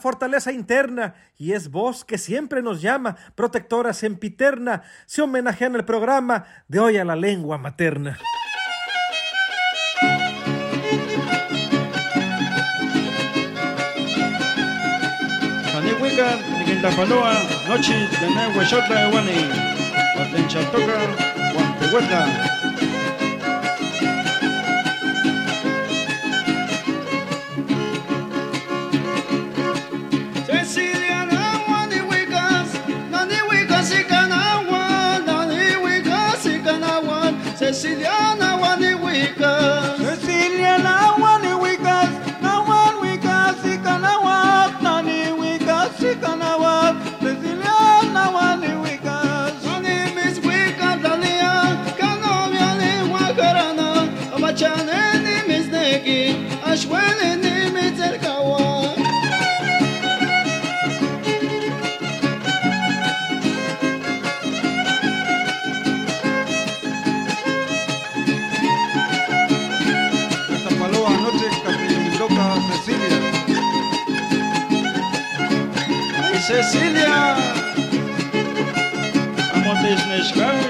Fortaleza interna y es voz que siempre nos llama, protectora sempiterna, se homenajea en el programa de hoy a la lengua materna. Anihuica, Niquintapaloa, Cecilia. Ay, Cecilia. Amotes Neshkawi. Nawani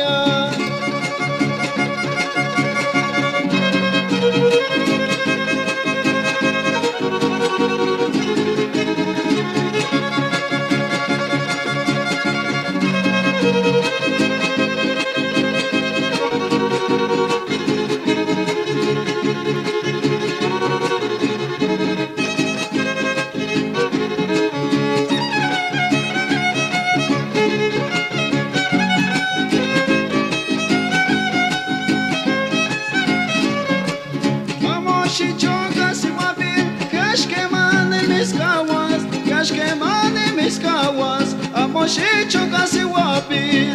chichoca si wapin, cash que mane mis kawas, cash que mane mis kawas, vamos chichoca si wapin.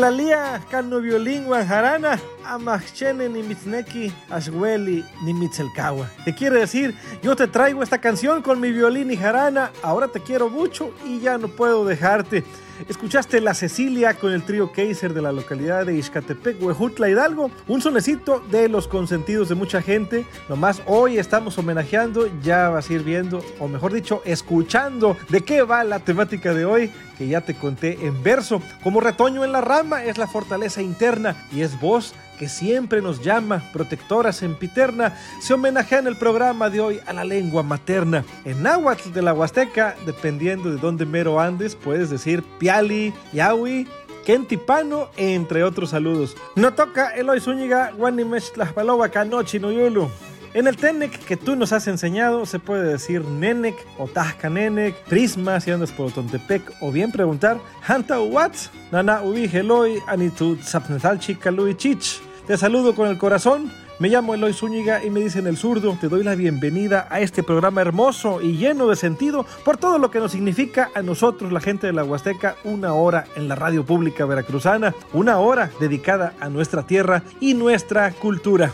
Mitzcuicatlalia, cano violín guanjarana, amachene ni mitzneki, ashweli ni mitzelkawa. ¿Qué quiere decir? Yo te traigo esta canción con mi violín y jarana, ahora te quiero mucho y ya no puedo dejarte. Escuchaste La Cecilia con el trío Kaiser de la localidad de Ixcatepec, Huejutla, Hidalgo. Un sonecito de los consentidos de mucha gente. Nomás hoy estamos homenajeando, ya vas a ir viendo, o mejor dicho, escuchando de qué va la temática de hoy, que ya te conté en verso. Como retoño en la rama es la fortaleza interna y es voz que siempre nos llama, protectora sempiterna, se homenajea en el programa de hoy a la lengua materna. En náhuatl de la Huasteca, dependiendo de dónde mero andes, puedes decir piali, yahui, kentipano, entre otros saludos. No toca Eloy Zúñiga, Guanimesh Tlaxpaloa, Canochi, Noyulu. En el Tenec que tú nos has enseñado se puede decir Nenec o Tajca Nenec, Prisma si andas por Tontepec o bien preguntar Hanta Uwat, Nana Ubi Heloi, Anitu Tzapnetalchi Kalui Chich. Te saludo con el corazón. Me llamo Eloy Zúñiga y me dicen el zurdo. Te doy la bienvenida a este programa hermoso y lleno de sentido por todo lo que nos significa a nosotros, la gente de la Huasteca, una hora en la radio pública veracruzana, una hora dedicada a nuestra tierra y nuestra cultura.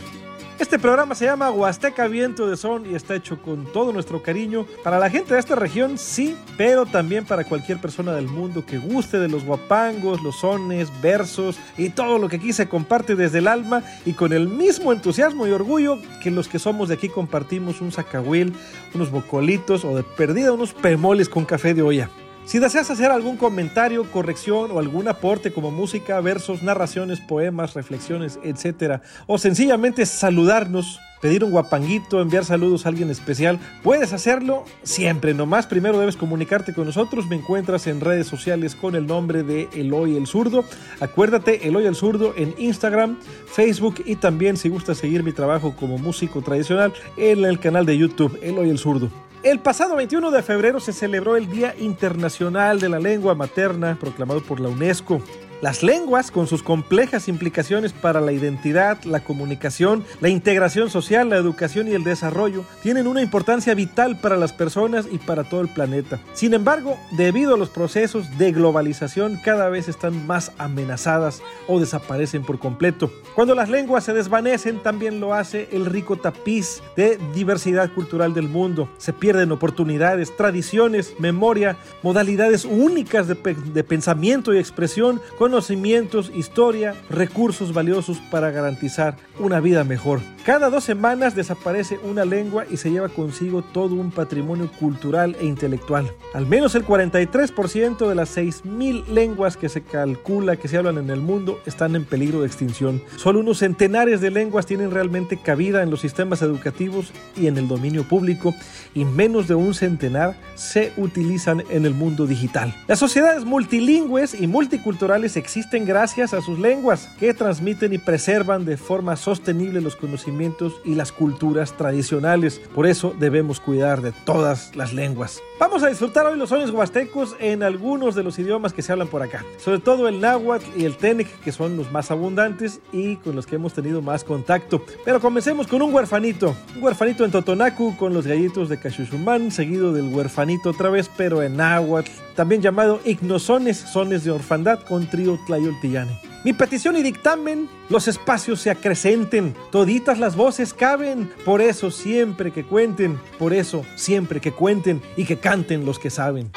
Este programa se llama Huasteca Viento de Son y está hecho con todo nuestro cariño para la gente de esta región, sí, pero también para cualquier persona del mundo que guste de los guapangos, los sones, versos y todo lo que aquí se comparte desde el alma y con el mismo entusiasmo y orgullo que los que somos de aquí compartimos un zacahuil, unos bocolitos o de perdida unos pemoles con café de olla. Si deseas hacer algún comentario, corrección o algún aporte como música, versos, narraciones, poemas, reflexiones, etc. O sencillamente saludarnos, pedir un guapanguito, enviar saludos a alguien especial, puedes hacerlo siempre. Nomás primero debes comunicarte con nosotros. Me encuentras en redes sociales con el nombre de Eloy el Zurdo. Acuérdate, Eloy el Zurdo en Instagram, Facebook y también si gustas seguir mi trabajo como músico tradicional en el canal de YouTube Eloy el Zurdo. El pasado 21 de febrero se celebró el Día Internacional de la Lengua Materna, proclamado por la UNESCO. Las lenguas, con sus complejas implicaciones para la identidad, la comunicación, la integración social, la educación y el desarrollo, tienen una importancia vital para las personas y para todo el planeta. Sin embargo, debido a los procesos de globalización, cada vez están más amenazadas o desaparecen por completo. Cuando las lenguas se desvanecen, también lo hace el rico tapiz de diversidad cultural del mundo. Se pierden oportunidades, tradiciones, memoria, modalidades únicas de, pensamiento y expresión, conocimientos, historia, recursos valiosos para garantizar una vida mejor. Cada dos semanas desaparece una lengua y se lleva consigo todo un patrimonio cultural e intelectual. Al menos el 43% de las 6.000 lenguas que se calcula que se hablan en el mundo están en peligro de extinción. Solo unos centenares de lenguas tienen realmente cabida en los sistemas educativos y en el dominio público y menos de un centenar se utilizan en el mundo digital. Las sociedades multilingües y multiculturales existen gracias a sus lenguas, que transmiten y preservan de forma sostenible los conocimientos y las culturas tradicionales. Por eso debemos cuidar de todas las lenguas. Vamos a disfrutar hoy los sueños huastecos en algunos de los idiomas que se hablan por acá, sobre todo el náhuatl y el tenec, que son los más abundantes y con los que hemos tenido más contacto. Pero comencemos con un huerfanito, un huerfanito en Totonacu con los gallitos de Cachuchumán, seguido del huerfanito otra vez, pero en náhuatl, también llamado ignosones, sones de orfandad con trío Tlayoltillane. Mi petición y dictamen, los espacios se acrecenten, toditas las voces caben, por eso siempre que cuenten, por eso siempre que cuenten y que canten los que saben.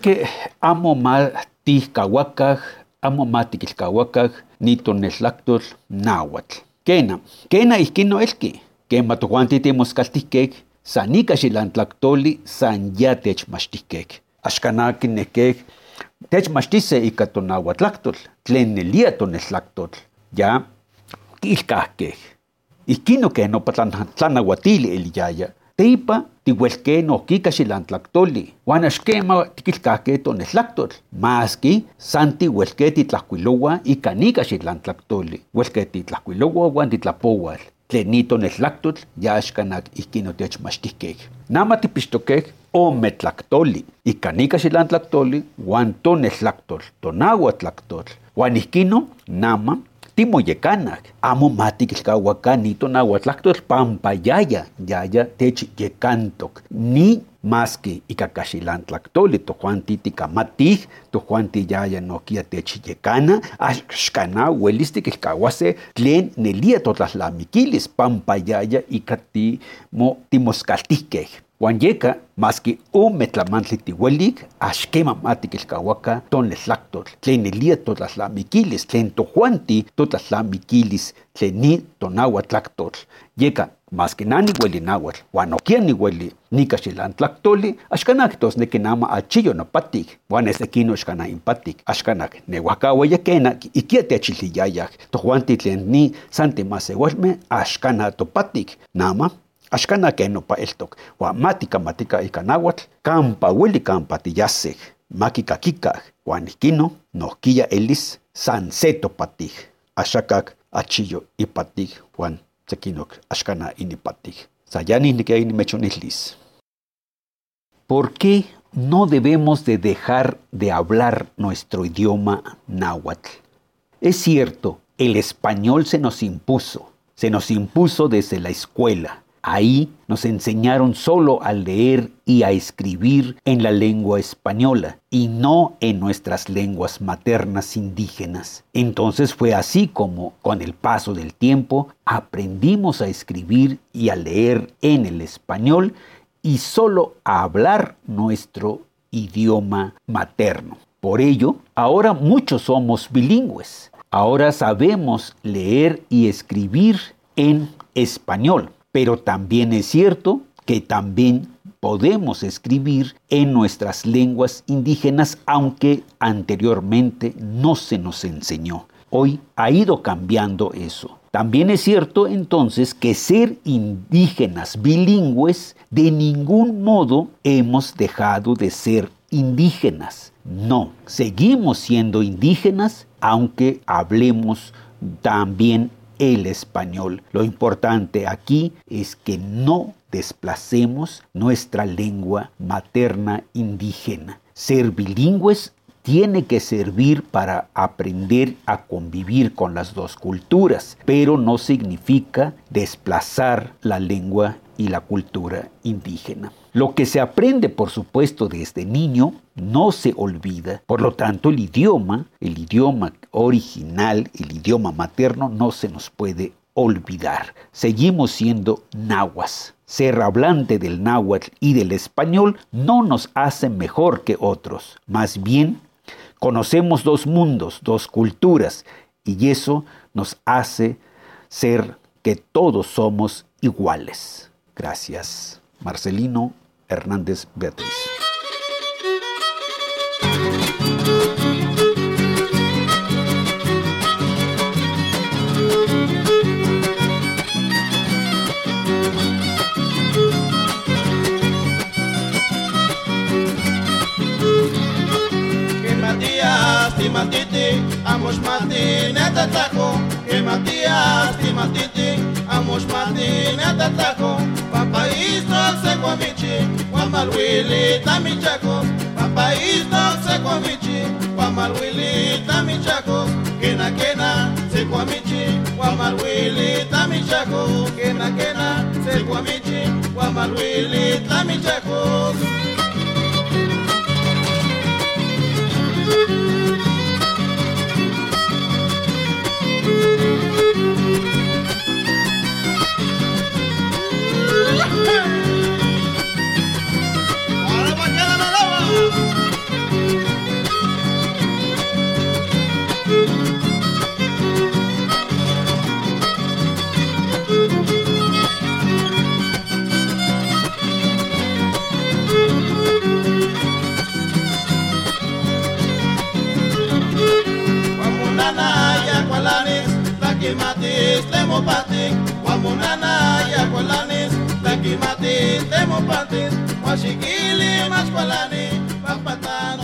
Kenke amo matihkawakaj, amo matikilkawakaj, nitonelactol náhuatl. Kena, kena ihkin noelki, kema tojuanti timoskaltihkek, san ika xilantlactoli san ya techmachtihkek. Axkanaki nekek, techmachtise ika tonahuatlactol, tlen nelia toneltlactol, ya kilkahkek. Ihkin noken nopa tlanahuatili eliyaya, teipa tihuelke nohkika xilantlactoli, uan axkema tikilkahke toneltlactol, maski san tihuelke titlahkuiloua ika nika xilantlactoli, huelke titlahkuiloua uan titlapoual. Tlen ni toneltlactol ya axkanak ihkin otechmachtihkek. Nama tipixtokek ome tlactoli, ika nika xilantlactoli uan toneltlactol, tonahuatlactol. Uan ihkino nama timoyekanak, amo matikilkahuakan ni tonahuatlactol pampa yaya, techyekantok. Ni maski ika kaxilantlactoli tojuanti tikamatih, tojuanti yaya nokia techyekana, axkana uelis tikilkahuase tlen nelia totlatlamikilis pampa yaya ika timo, timoskaltihkeh. Uan yeka, maski ome tlamantli tihuelik, axkema matikilkahuaka toneltlactol, tlen nelia totlatlamikilis, tlen tojuanti totlatlamikilis, tlen ni tonahuatlactol. Yeka, maski nani hueli nahuatl, uan nokia ni hueli nika xilantlactoli, axkanak tosneki nama achiyo nopatik, uan esekino axkana impatik, axkanak nehuakauaya kena, ikia techiliyayaj, tojuanti tlen ni san timaseualme, axkana topatik, nama axkana ken nopa eltok, uan matikamatika ika nahuatl, kampa ueli kampa tiyasej, makikakikaj, uan ihkino nohkia elis san se topatik, axakak achiyo ipatik, uan sekinok axkana inipatik. Sayani nikia inimechonihlis. ¿Por qué no debemos de dejar de hablar nuestro idioma náhuatl? Es cierto, el español se nos impuso, se nos impuso desde la escuela, Ahí nos enseñaron solo a leer y a escribir en la lengua española y no en nuestras lenguas maternas indígenas. Entonces fue así como, con el paso del tiempo, aprendimos a escribir y a leer en el español y solo a hablar nuestro idioma materno. Por ello, ahora muchos somos bilingües. Ahora sabemos leer y escribir en español pero también es cierto que también podemos escribir en nuestras lenguas indígenas, aunque anteriormente no se nos enseñó. Hoy ha ido cambiando eso. También es cierto entonces que ser indígenas bilingües de ningún modo hemos dejado de ser indígenas. No, seguimos siendo indígenas aunque hablemos también el español. Lo importante aquí es que no desplacemos nuestra lengua materna indígena. Ser bilingües tiene que servir para aprender a convivir con las dos culturas, pero no significa desplazar la lengua y la cultura indígena. Lo que se aprende, por supuesto, desde niño no se olvida. Por lo tanto, el idioma, el idioma original, el idioma materno, no se nos puede olvidar. Seguimos siendo nahuas. Ser hablante del náhuatl y del español no nos hace mejor que otros. Más bien, conocemos dos mundos, dos culturas, y eso nos hace ser que todos somos iguales. Gracias. Marcelino Hernández Beatriz. Matías, Timatiti, amos Mati, neta taco. Que Matías, Timatiti, amos Mati, neta taco. Papa Istro se kwamichi, Wamalwili tamichako. Papa Istro se kwamichi, Wamalwili tamichako. Kena kena se kwamichi, Wamalwili tamichako. Kena kena se kwamichi, Wamalwili tamichako. Ahora va a τα θέμω πάτης Μα μουν ανάγια Τα κυματής θέμω πάτης Μα σηκύλη μας κολλάνη Παπατάνη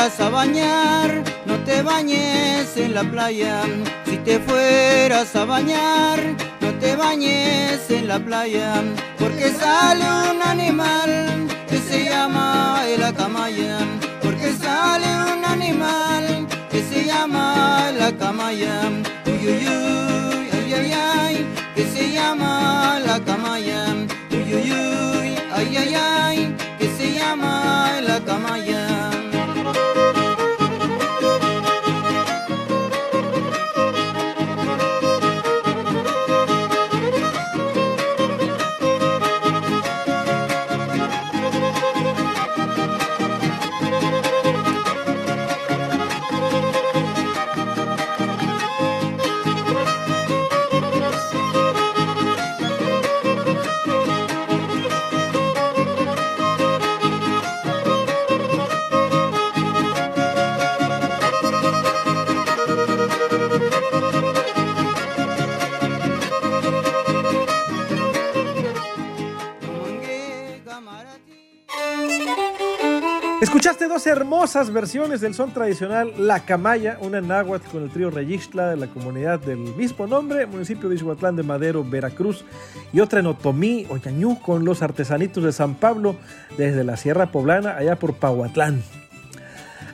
fueras a bañar, no te bañes en la playa. Si te fueras a bañar, no te bañes en la playa. Porque sale un animal que se llama el acamaya. Porque sale un animal que se llama el acamaya. Uy, uy, uy, ay, ay, ay, que se llama la camaya. Uy, uy, uy, ay, ay, ay, que se llama la camaya. Hermosas versiones del son tradicional La Camaya, una en náhuatl con el trío Reyixtla de la comunidad del mismo nombre, municipio de Ixhuatlán de Madero, Veracruz, y otra en Otomí, Oñañú, con los artesanitos de San Pablo desde la Sierra Poblana, allá por Pahuatlán.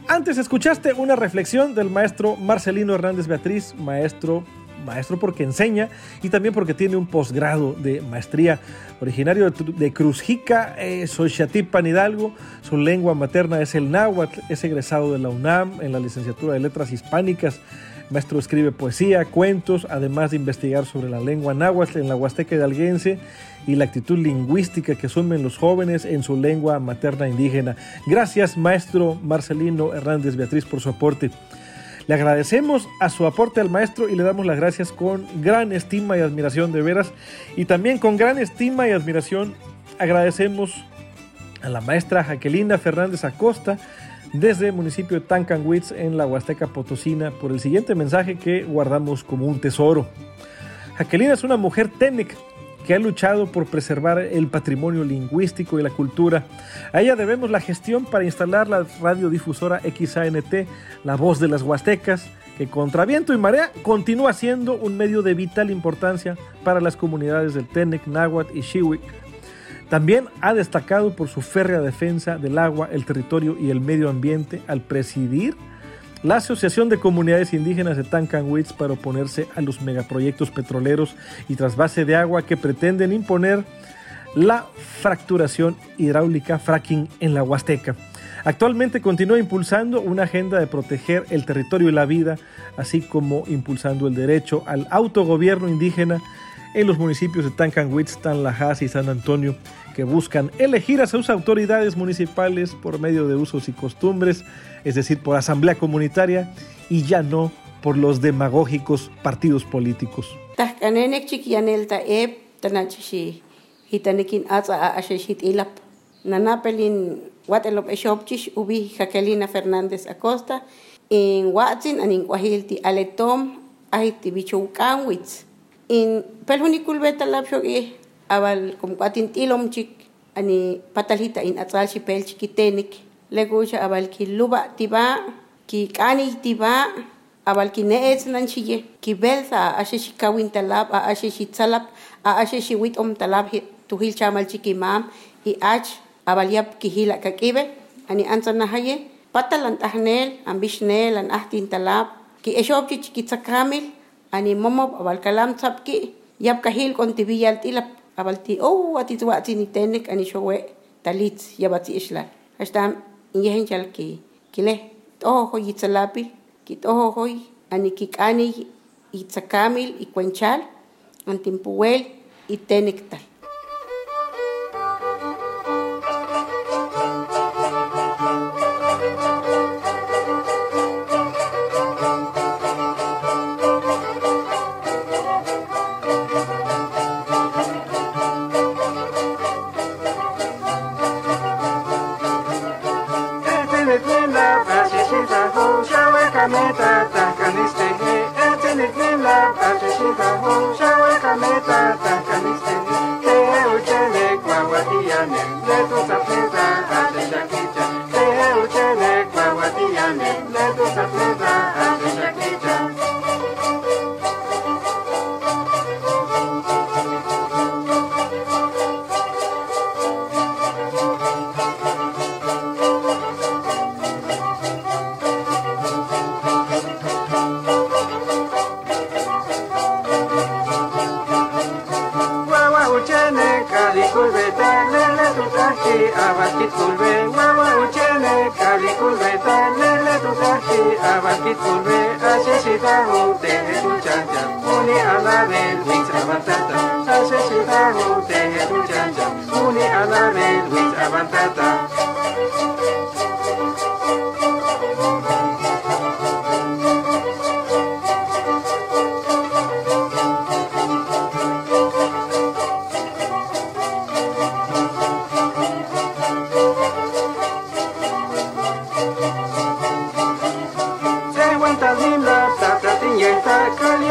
Antes escuchaste una reflexión del maestro Marcelino Hernández Beatriz, maestro maestro porque enseña y también porque tiene un posgrado de maestría. Originario de, Cruzjica, eh, Xochatipan, Hidalgo, su lengua materna es el náhuatl, es egresado de la UNAM en la licenciatura de Letras Hispánicas. Maestro escribe poesía, cuentos, además de investigar sobre la lengua náhuatl en la Huasteca hidalguense y la actitud lingüística que asumen los jóvenes en su lengua materna indígena. Gracias, maestro Marcelino Hernández Beatriz, por su aporte. Le agradecemos a su aporte al maestro y le damos las gracias con gran estima y admiración de veras. Y también con gran estima y admiración agradecemos a la maestra Jaquelina Fernández Acosta desde el municipio de Tancanwitz en la Huasteca Potosina por el siguiente mensaje que guardamos como un tesoro. Jaquelina es una mujer técnica que ha luchado por preservar el patrimonio lingüístico y la cultura. A ella debemos la gestión para instalar la radiodifusora XANT, La Voz de las Huastecas, que contra viento y marea continúa siendo un medio de vital importancia para las comunidades del Tenec, Náhuatl y Xihuic. También ha destacado por su férrea defensa del agua, el territorio y el medio ambiente al presidir la Asociación de Comunidades Indígenas de Tancanwitz para oponerse a los megaproyectos petroleros y trasvase de agua que pretenden imponer la fracturación hidráulica fracking en la Huasteca. Actualmente continúa impulsando una agenda de proteger el territorio y la vida, así como impulsando el derecho al autogobierno indígena en los municipios de Tancanwitz, Tanlajas y San Antonio, que buscan elegir a sus autoridades municipales por medio de usos y costumbres, es decir, por asamblea comunitaria y ya no por los demagógicos partidos políticos. nanapelin watelop eshopchish ubi Jaquelina Fernández Acosta in watsin anin kwahilti aletom ahiti bichoukanwitz in pelhunikul beta lapxok eh abal kumkuatin tilomchik ani pataljita in atzalxi pelchi kitenik lekuxa abal kiluba tiba kik'anik tiba abal kine'etznan xiye kibelsa axi xikawin talab a axi xitsalab a axi xiwit'om talab tujil xamalchi kimam y ach abal yab kijila' kak'ibe. Ani Patalan Tahnel, Ambishnel, anbixneel an'ajtin talab Ki ki'exoopchich kitsakamil ani momob abal kalam tsapki yap kahil kon tibiyal tilap abal ti oh ati tuwati ni tenek showe talit yabati ishlal hashtam yehen chal ki kile toho hoy itzalapil ki toho hoy ani ki kani itzakamil ikwenchal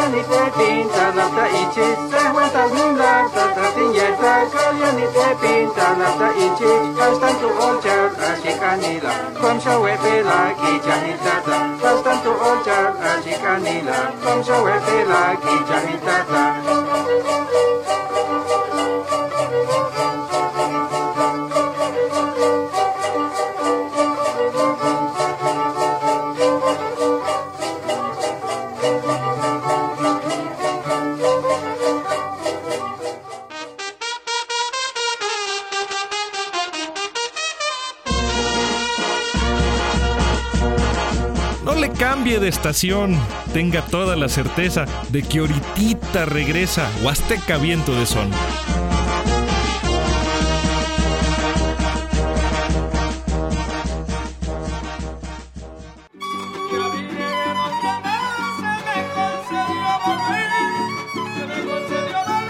Caliente pinta la ta ichi, se cuenta linda, ta ta tiñeta, caliente pinta la ta ichi, castan tu olchar, así canila, con shawepe la quichajitata, castan tu olchar, así canila, con shawepe la quichajitata. De estación. Tenga toda la certeza de que ahorita regresa Huasteca Viento de Son.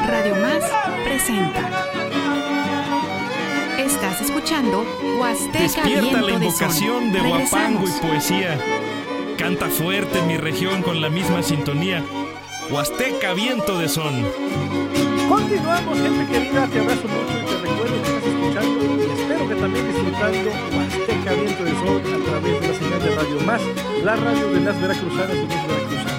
Radio Más presenta. Estás escuchando Huasteca Despierta Viento la de Son. invocación de Huapango y poesía. Canta fuerte mi región con la misma sintonía. Huasteca Viento de Son. Continuamos, gente querida, te abrazo mucho y te recuerdo que estás escuchando y espero que también disfrutando Huasteca Viento de Sol a través de la señal de Radio Más, la radio de las veracruzanas y los veracruzanos.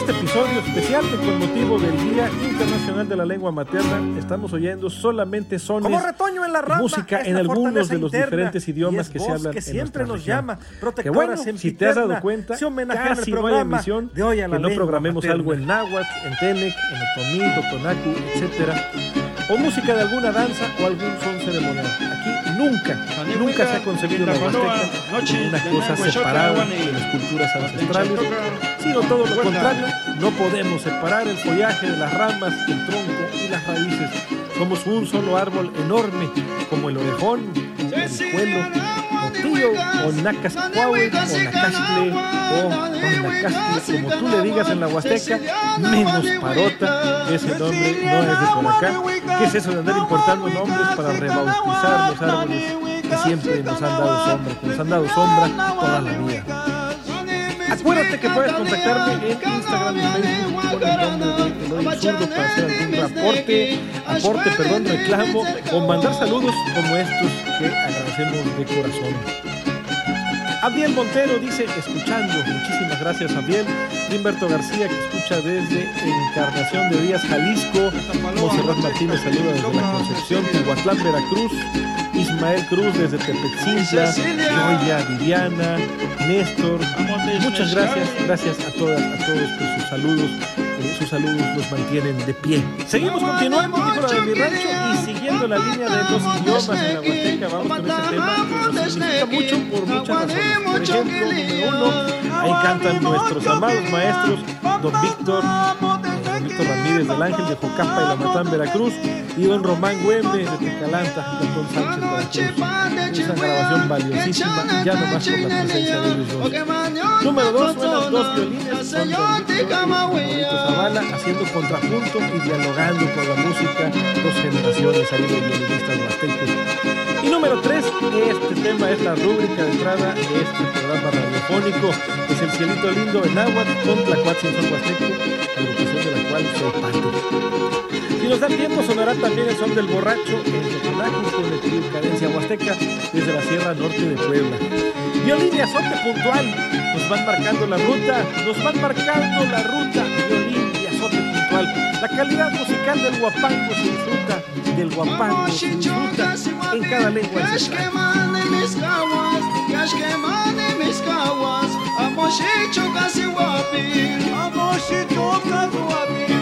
En este episodio especial que con motivo del Día Internacional de la Lengua Materna estamos oyendo solamente sones Como retoño en la rama, música en algunos de los diferentes idiomas que se hablan que en siempre nuestra nos región. llama, Que bueno, si te has dado cuenta, se homenajea al casi no hay emisión de hoy a la que no programemos materna. algo en náhuatl, en tenec, en otomí, totonacu, etcétera, o música de alguna danza o algún son ceremonial. Aquí nunca, nunca se ha concebido la Huasteca como una cosa separada de las culturas ancestrales, sino todo lo contrario, no podemos separar el follaje de las ramas, el tronco y las raíces. Somos un solo árbol enorme, como el orejón, el orijuelo, Otillo, o Nacascuahue, o Nacascle, o Nacascle, como tú le digas en la Huasteca, menos Parota, ese nombre no es de por acá. ¿Qué es eso de andar importando nombres para rebautizar los árboles que siempre nos han dado sombra, que nos han dado sombra toda la vida? Acuérdate que puedes contactarme en Instagram y Facebook con el nombre de Eloy Zurdo para hacer algún aporte, aporte, perdón, reclamo o mandar saludos como estos que agradecemos de corazón. Abdiel Montero dice, escuchando, muchísimas gracias Abdiel. Humberto García que escucha desde Encarnación de Díaz, Jalisco. Monserrat Martínez saluda desde La Concepción, Tihuatlán, Veracruz. Ismael Cruz desde Tepetzintla, Joya, Viviana, Néstor. Muchas gracias, gracias a todas, a todos por sus saludos. Eh, sus saludos los mantienen de pie. Seguimos continuando, la de mi rancho, y siguiendo la línea de los idiomas en la Huasteca, vamos con este tema que nos significa mucho por muchas razones. Por ejemplo, número uno, ahí cantan nuestros amados maestros, don Víctor Ramírez. desde el Ángel de Jocapa y la Matán, Veracruz, y don Román Güemes de Tecalanta, Cantón Sánchez, Veracruz. Esa grabación valiosísima, ya nomás por la presencia de ellos dos. Número dos, suenan dos violines, son Zavala haciendo contrapunto y dialogando con la música, dos generaciones ahí de violinistas huastecos. Y número tres, este tema es la rúbrica de entrada de este programa radiofónico, es el cielito lindo en agua con Tlacuatzin Son Huasteco, agrupación de la cual soy parte. Si nos da tiempo, sonará también el son del borracho en Totonaco con el trío Cadencia Huasteca desde la Sierra Norte de Puebla. Violín y azote puntual nos van marcando la ruta, nos van marcando la ruta, violín y azote puntual. La calidad musical del guapango se disfruta, del guapango se disfruta en cada lengua ancestral. Amoshicho kasi wapi, amoshicho kasi wapi,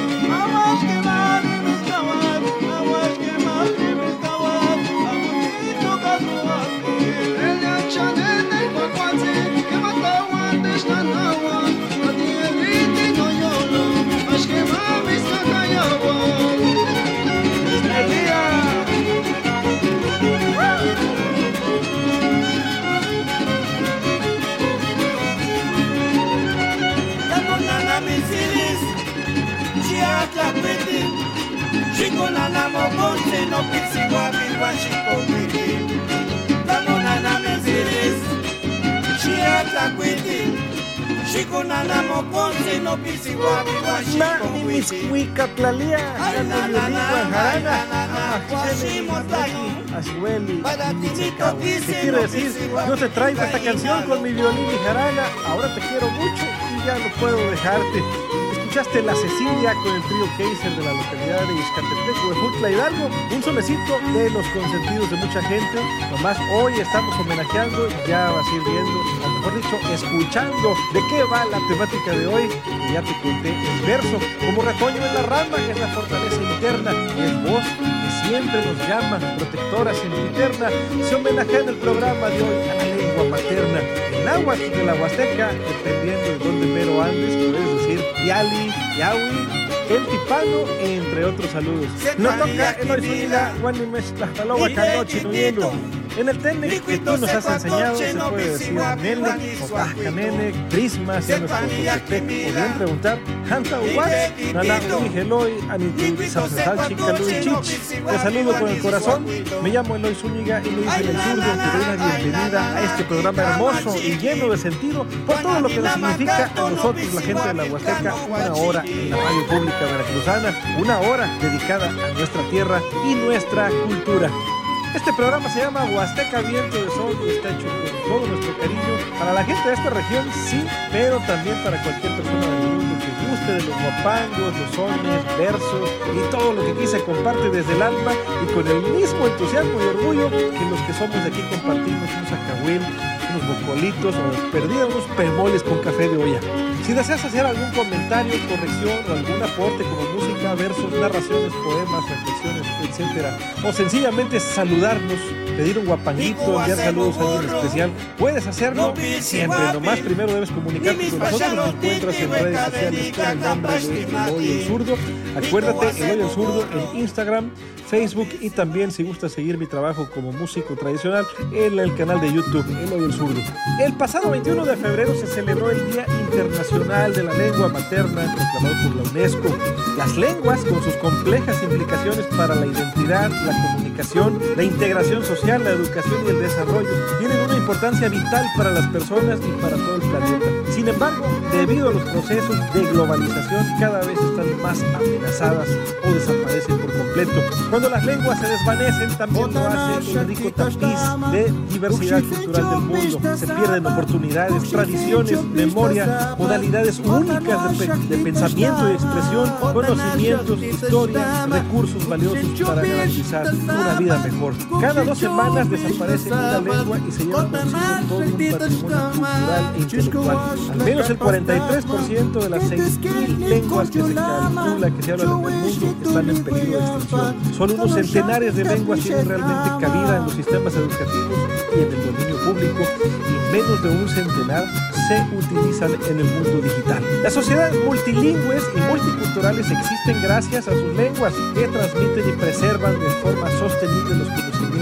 na, na, na, Ajimos guashimos Ashueli, Para ti, Mitzicahua. Nico, ¿Qué quiere dice, decir? no, Yo te traigo esta canción con mi violín y jarana. Ahora te quiero mucho y ya no puedo dejarte. Escuchaste La Cecilia con el trío Kaiser de la localidad de Izcatepec, Huejutla Hidalgo. Un solecito de los consentidos de mucha gente. Nomás hoy estamos homenajeando, ya vas a ir viendo, o mejor dicho, escuchando de qué va la temática de hoy. Ya te conté el verso. Como retoño en la rama, que es la fortaleza interna, y es voz que siempre nos llama, protectora sempiterna. Se homenajea en el programa de hoy a la lengua materna. El náhuatl de la Huasteca, dependiendo de dónde mero andes, puedes decir Yali, Yawi, El Tipano, entre otros saludos. Nos toca Eloy Zúñiga, Guanimesh, Tlaxtaloa, Canochi, Nuyelo. En el Tenec que tú nos has enseñado, se puede decir Nene, o Tajcanene, Prisma, o bien preguntar, Hanta Uwat, Nana Ui, Eloy, Anitu, Zapsal, Chicaluy, Chich. Te saludo con el corazón, me llamo Eloy Zúñiga y me dice en el surdo que doy una bienvenida a este programa hermoso y lleno de sentido por todo lo que nos significa a nosotros, la gente de la Huasteca, una hora en la radio pública veracruzana, una hora dedicada a nuestra tierra y nuestra cultura. Este programa se llama Huasteca Viento de Sol y está hecho con todo nuestro cariño para la gente de esta región, sí, pero también para cualquier persona del mundo que guste de los guapangos, los sones, versos y todo lo que aquí se comparte desde el alma y con el mismo entusiasmo y orgullo que los que somos de aquí compartimos unos acahuil, unos bocolitos o perdida unos pemoles con café de olla. Si deseas hacer algún comentario, corrección o algún aporte como música, versos, narraciones, poemas, reflexiones, etcétera, o sencillamente saludarnos, pedir un guapanguito, enviar saludos a alguien especial, puedes hacerlo siempre. Nomás primero debes comunicarte con nosotros. Nos encuentras en redes sociales con el nombre de el Zurdo. Acuérdate, el Zurdo en Instagram, Facebook y también si gustas seguir mi trabajo como músico tradicional en el canal de YouTube el Zurdo. El pasado 21 de febrero se celebró el Día Internacional de la Lengua Materna proclamado por la UNESCO. Las lenguas, con sus complejas implicaciones para la identidad, la comunicación, la integración social, la educación y el desarrollo, tienen una importancia vital para las personas y para todo el planeta. Sin embargo, debido a los procesos de globalización, cada vez están más amenazadas o desaparecen por completo. Cuando las lenguas se desvanecen, también lo hace el rico tapiz de diversidad cultural del mundo. Se pierden oportunidades, tradiciones, memoria, modalidades únicas de, pe- de pensamiento y expresión, conocimientos, historia, recursos valiosos para garantizar una vida mejor. Cada dos semanas desaparece una lengua y se lleva consigo todo un patrimonio cultural e intelectual. Al menos el 43% de las 6.000 lenguas que se calcula que se hablan en el mundo están en peligro de extinción. Solo unos centenares de lenguas tienen realmente cabida en los sistemas educativos y en el dominio público y menos de un centenar se utilizan en el mundo digital. Las sociedades multilingües y multiculturales existen gracias a sus lenguas que transmiten y preservan de forma sostenible los conocimientos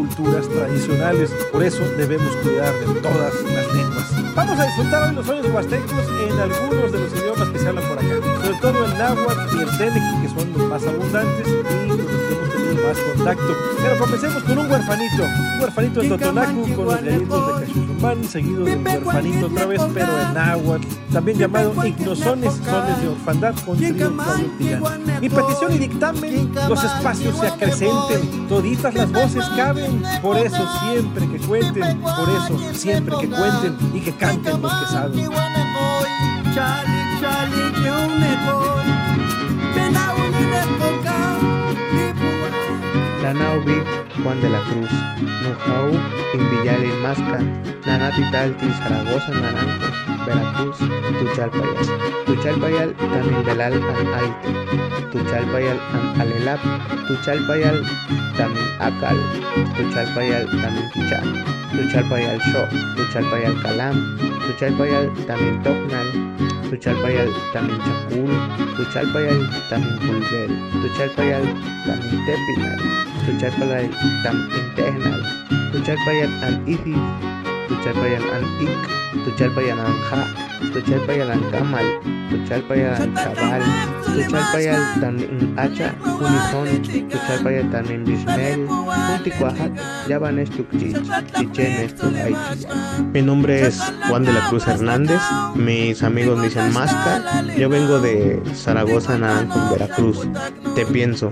culturas tradicionales. Por eso debemos cuidar de todas las lenguas. Vamos a disfrutar hoy los sueños huastecos en algunos de los idiomas que se hablan por acá, sobre todo el náhuatl y el tenequi, que son los más abundantes y con los que hemos tenido más contacto. Pero comencemos con un huerfanito, un huerfanito en Totonacu con los garitos de Cachuchumán, seguido de un huerfanito otra vez, pero en náhuatl, también llamado ignosones, sones de orfandad con trío Mi petición y dictamen, los espacios se acrecenten, toditas las voces caben, por eso siempre que cuenten, por eso siempre que cuenten y que canten los que saben. Nanaubi Juan de la Cruz, Nujau, Invillal y Masca, Nanatitalti, Zaragoza, Naranjos, Veracruz, Tuchalpayal. Tuchalpayal, an Aite, Tuchalpayal Alelap, Tuchalpayal, también Akal, Tuchalpayal, también Kichá, Tuchalpayal Sho, Tuchalpayal Kalam, Tuchalpayal, también Toknal, Tuchalpayal, también Chacul, Tuchalpayal, también Pulver, Tuchalpayal, también Tepinal, Tuchalpayal, también Integnal, Tuchalpayal an Isis, Tuchalpayal an Ik, Tuchalpayal an Ja, Tuchalpayal an Kamal, Tuchalpayal an Chabal, Tuchalpayal también Hacha, Unison, Tuchalpayal también Bismel, Punticuajat, Yabanes Tukchich, Chichenes Tukaichi. Mi nombre es Juan de la Cruz Hernández, mis amigos me dicen Masca, yo vengo de Zaragoza, Naranjo, Veracruz. Te pienso,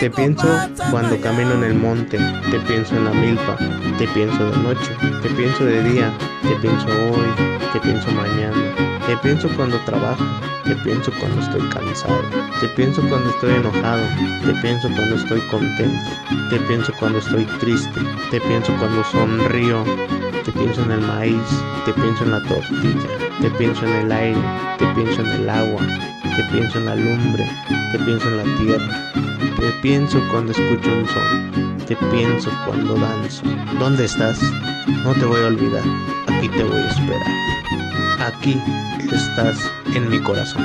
te pienso cuando camino en el monte, te pienso en la milpa, te pienso de noche, te pienso de día, te pienso hoy, te pienso mañana, te pienso cuando trabajo, te pienso cuando estoy cansado, te pienso cuando estoy enojado, te pienso cuando estoy contento, te pienso cuando estoy triste, te pienso cuando sonrío, te pienso en el maíz, te pienso en la tortilla, te pienso en el aire, te pienso en el agua, te pienso en la lumbre, te pienso en la tierra, te pienso cuando escucho un son, te pienso cuando danzo. ¿Dónde estás? No te voy a olvidar, aquí te voy a esperar. Aquí estás en mi corazón.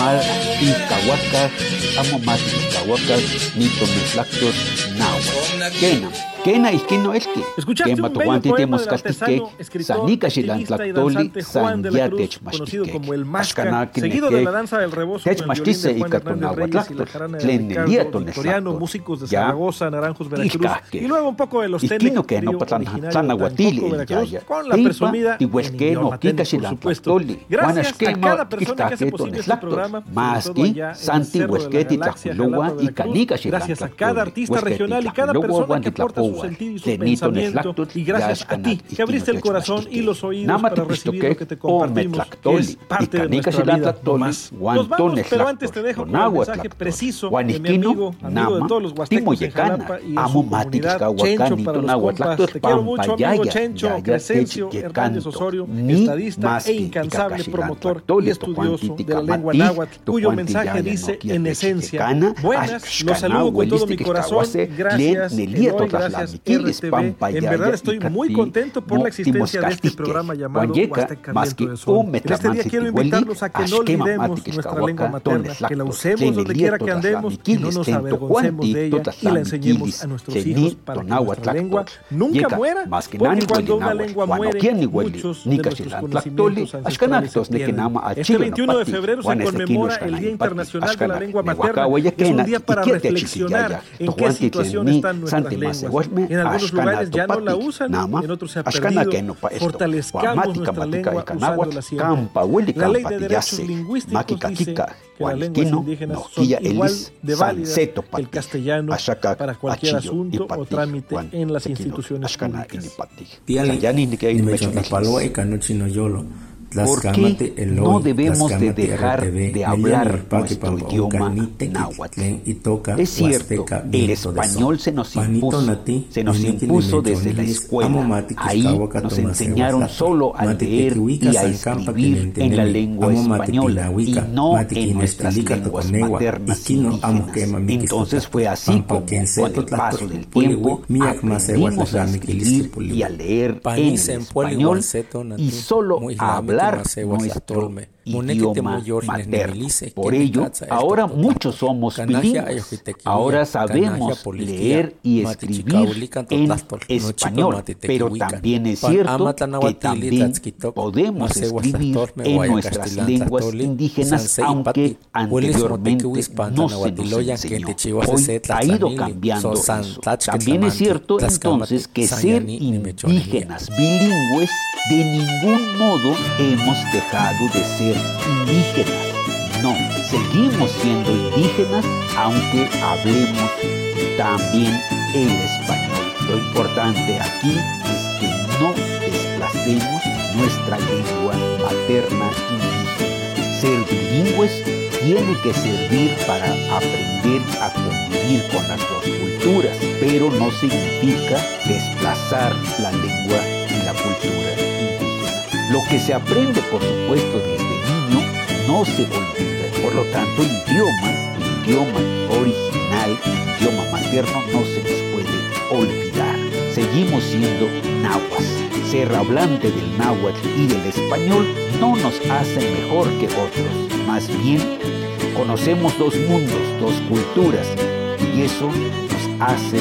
Mal Icahuacas, amo más Icahuacas, Nito Meslactos, Nahuatl. Kena, Kena Isquino bello Tohuanti poema Temos Castique, Sanica Xilantlactoli, danzante Juan de la Cruz, Sanyatech conocido como el Mashtique. Masca, seguido de la danza del rebozo Tech con el violín Mashtice de y Toneslactos. Victoriano, músicos de Ya. Zaragoza, Naranjos, Veracruz, Iscaque. y luego un poco de los Isquino que no trío patlan originario Tlanahuatili, de Tampico, Veracruz, Yaya. Eniño Matene, Kika. Xilantlactoli, Gracias a Guanasquema, cada persona que hace Quiscaque, posible este Toneslactos. programa, sobre Maski, todo allá en el Santi, Tlajulogua Jalapa, y. Canica, Xilantlactoli. cada artista Huesqueti, su sentido y su pensamiento. Y gracias a ti que abriste el corazón y los oídos para recibir lo que te compartimos, que es parte de nuestra vida. Más. Nos vamos, pero antes te dejo con Donagua, mensaje preciso de mi amigo, amigo de todos los huastecos de Jalapa y de su comunidad, Chencho para los compas. Te quiero mucho, amigo Chencho, Crescencio Hernández Osorio, estadista e incansable promotor y estudioso de la lengua náhuatl, cuyo mensaje dice en esencia, buenas, los saludo con todo mi corazón, gracias, Eloy, Tras gracias RTV, en verdad estoy muy contento por la existencia de este programa llamado Guanyeca, Huasteca más Viento que de En este día quiero invitarlos a que no olvidemos nuestra lengua materna, que la usemos donde quiera que andemos y no nos avergoncemos de ella y la enseñemos a nuestros hijos para que nuestra lengua nunca muera, porque cuando una lengua muere, muchos de nuestros conocimientos ancestrales se pierden. Este Achilo, 21 de febrero se conmemora el Día Internacional de la Lengua Materna. Es un día para reflexionar en qué situación están nuestras lenguas. En algunos lugares ya no la usan, en otros se ha perdido. Fortalezcamos nuestra lengua siempre. Campa, Hueli, La ley de derechos lingüísticos dice que las lenguas indígenas son igual de válidas que el castellano para cualquier asunto o trámite en las instituciones públicas. ¿Por qué no debemos de dejar de hablar nuestro idioma náhuatl? Es cierto, el español se nos impuso, se nos impuso desde la escuela. Ahí nos enseñaron solo a leer y a escribir en la lengua española y no en nuestras lenguas maternas indígenas. Entonces fue así como con el paso del tiempo aprendimos a escribir y a leer en el español y solo a hablar nuestro idioma materno. Por ello, ahora muchos somos bilingües. Ahora sabemos leer y escribir en español, pero también es cierto que también podemos escribir en nuestras lenguas indígenas, aunque anteriormente no se nos enseñó. Hoy ha ido cambiando eso. También es cierto entonces que ser indígenas bilingües de ningún modo hemos dejado de ser indígenas. No, seguimos siendo indígenas aunque hablemos también el español. Lo importante aquí es que no desplacemos nuestra lengua materna indígena. Ser bilingües tiene que servir para aprender a convivir con las dos culturas, pero no significa desplazar la lengua y la cultura indígena. Lo que se aprende, por supuesto, niño no se olvida. Por lo tanto, el idioma, el idioma original, el idioma materno no se nos puede olvidar. Seguimos siendo nahuas. Ser hablante del náhuatl y del español no nos hace mejor que otros. Más bien, conocemos dos mundos, dos culturas, y eso nos hace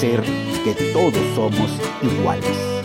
ser que todos somos iguales.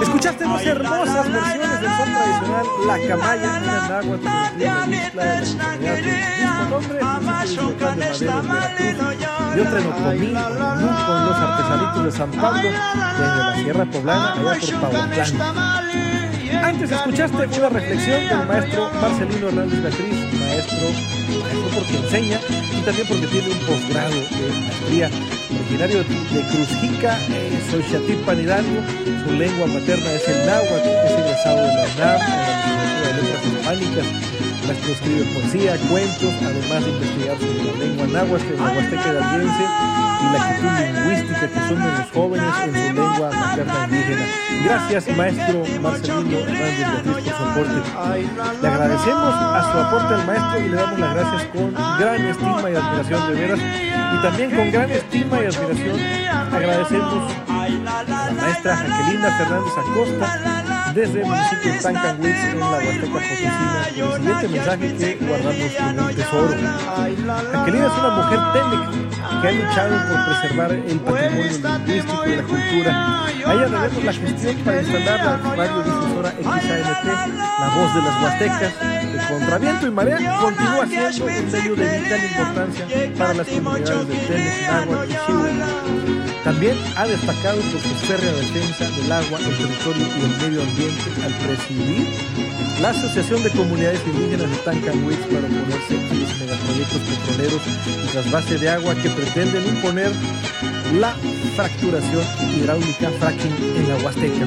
Escuchaste dos hermosas versiones del son tradicional La Camaya, de Veracruz, y otra en Otomí, con los artesanitos de San Pablo, desde la Sierra Poblana, allá por Pautlán. Antes escuchaste una reflexión del maestro Marcelino Hernández Beatriz, maestro, maestro porque enseña y también porque tiene un posgrado de maestría originario de Cruzjica, eh, Hidalgo. Su lengua materna es el náhuatl, es egresado de la UNAM, en la de Letras Hispánicas. Maestro escribe poesía, cuentos, además de investigar sobre la lengua náhuatl la Huasteca Hidalguense y la actitud lingüística que asumen los jóvenes en su lengua materna indígena. Gracias, maestro Marcelino Hernández Beatriz, por su aporte. Le agradecemos a su aporte al maestro y le damos las gracias con gran estima y admiración de veras. Y también con gran estima y admiración agradecemos a la maestra Jaquelina Fernández Acosta desde el municipio de Tancanwitz en la Huasteca Potosina el siguiente mensaje que guardamos como un tesoro. Jaquelina es una mujer técnica que ha luchado por preservar el patrimonio lingüístico y la cultura. A ella debemos la gestión para instalar la radiodifusora XAMT, la voz de las Huastecas, que contra viento y marea continúa siendo un medio de vital importancia para las comunidades de Tenec, Náhuatl y Chihuahua. También ha destacado por su férrea defensa del agua, el territorio y el medio ambiente al presidir la Asociación de Comunidades Indígenas de Tancanwitz para oponerse a los megaproyectos petroleros y trasvase de agua que pretenden imponer la fracturación hidráulica fracking en la Huasteca.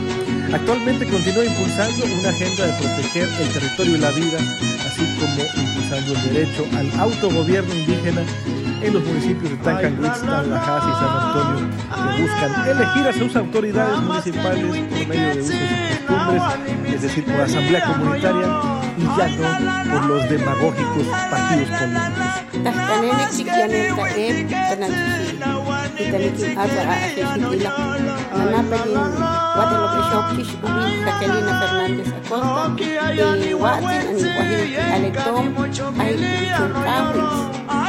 Actualmente continúa impulsando una agenda de proteger el territorio y la vida, así como impulsando el derecho al autogobierno indígena en los municipios de Tancanwitz, Tanlajas y San Antonio, buscan elegir a sus autoridades municipales por medio de y es decir, por asamblea comunitaria y ya no por los demagógicos partidos políticos.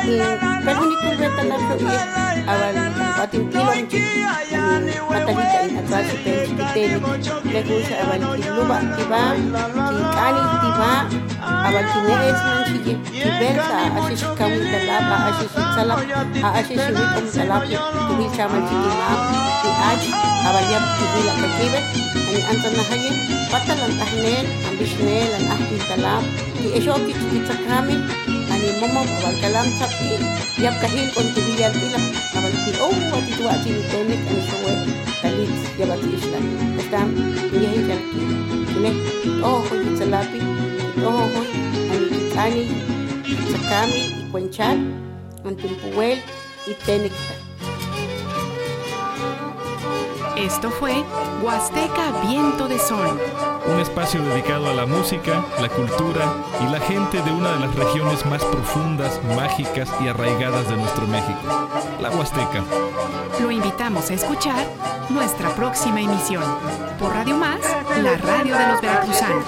Perhuni kurbeta na ruwi awal ating tilong ni matalita in atwa si Penchi Kiteli Legusa awal kiluba tiba kikani tiba awal kineres man si kibersa asis kawin talapa asis salap asis wikom salap tuhi sama si imam si aj awal yam kibula kakibe ani ansan na hayin patalan ahnen ambisnel ang ahdi talap ki esokit kitsakami ani momo awal kalam sapki, yap kahil kon tibiyan tila, awal ki oh wati tuwa chini tenek ani showe, talit yabati islan, kastam, niyahin kalki, kine, oh hoy kitsalapi, oh hoy, ani kikani, sakami, ikwenchan, antumpuwel, itenek ta. Esto fue Huasteca Viento de Sol. Un espacio dedicado a la música, la cultura y la gente de una de las regiones más profundas, mágicas y arraigadas de nuestro México, la Huasteca. Lo invitamos a escuchar nuestra próxima emisión por Radio Más, la radio de los veracruzanos.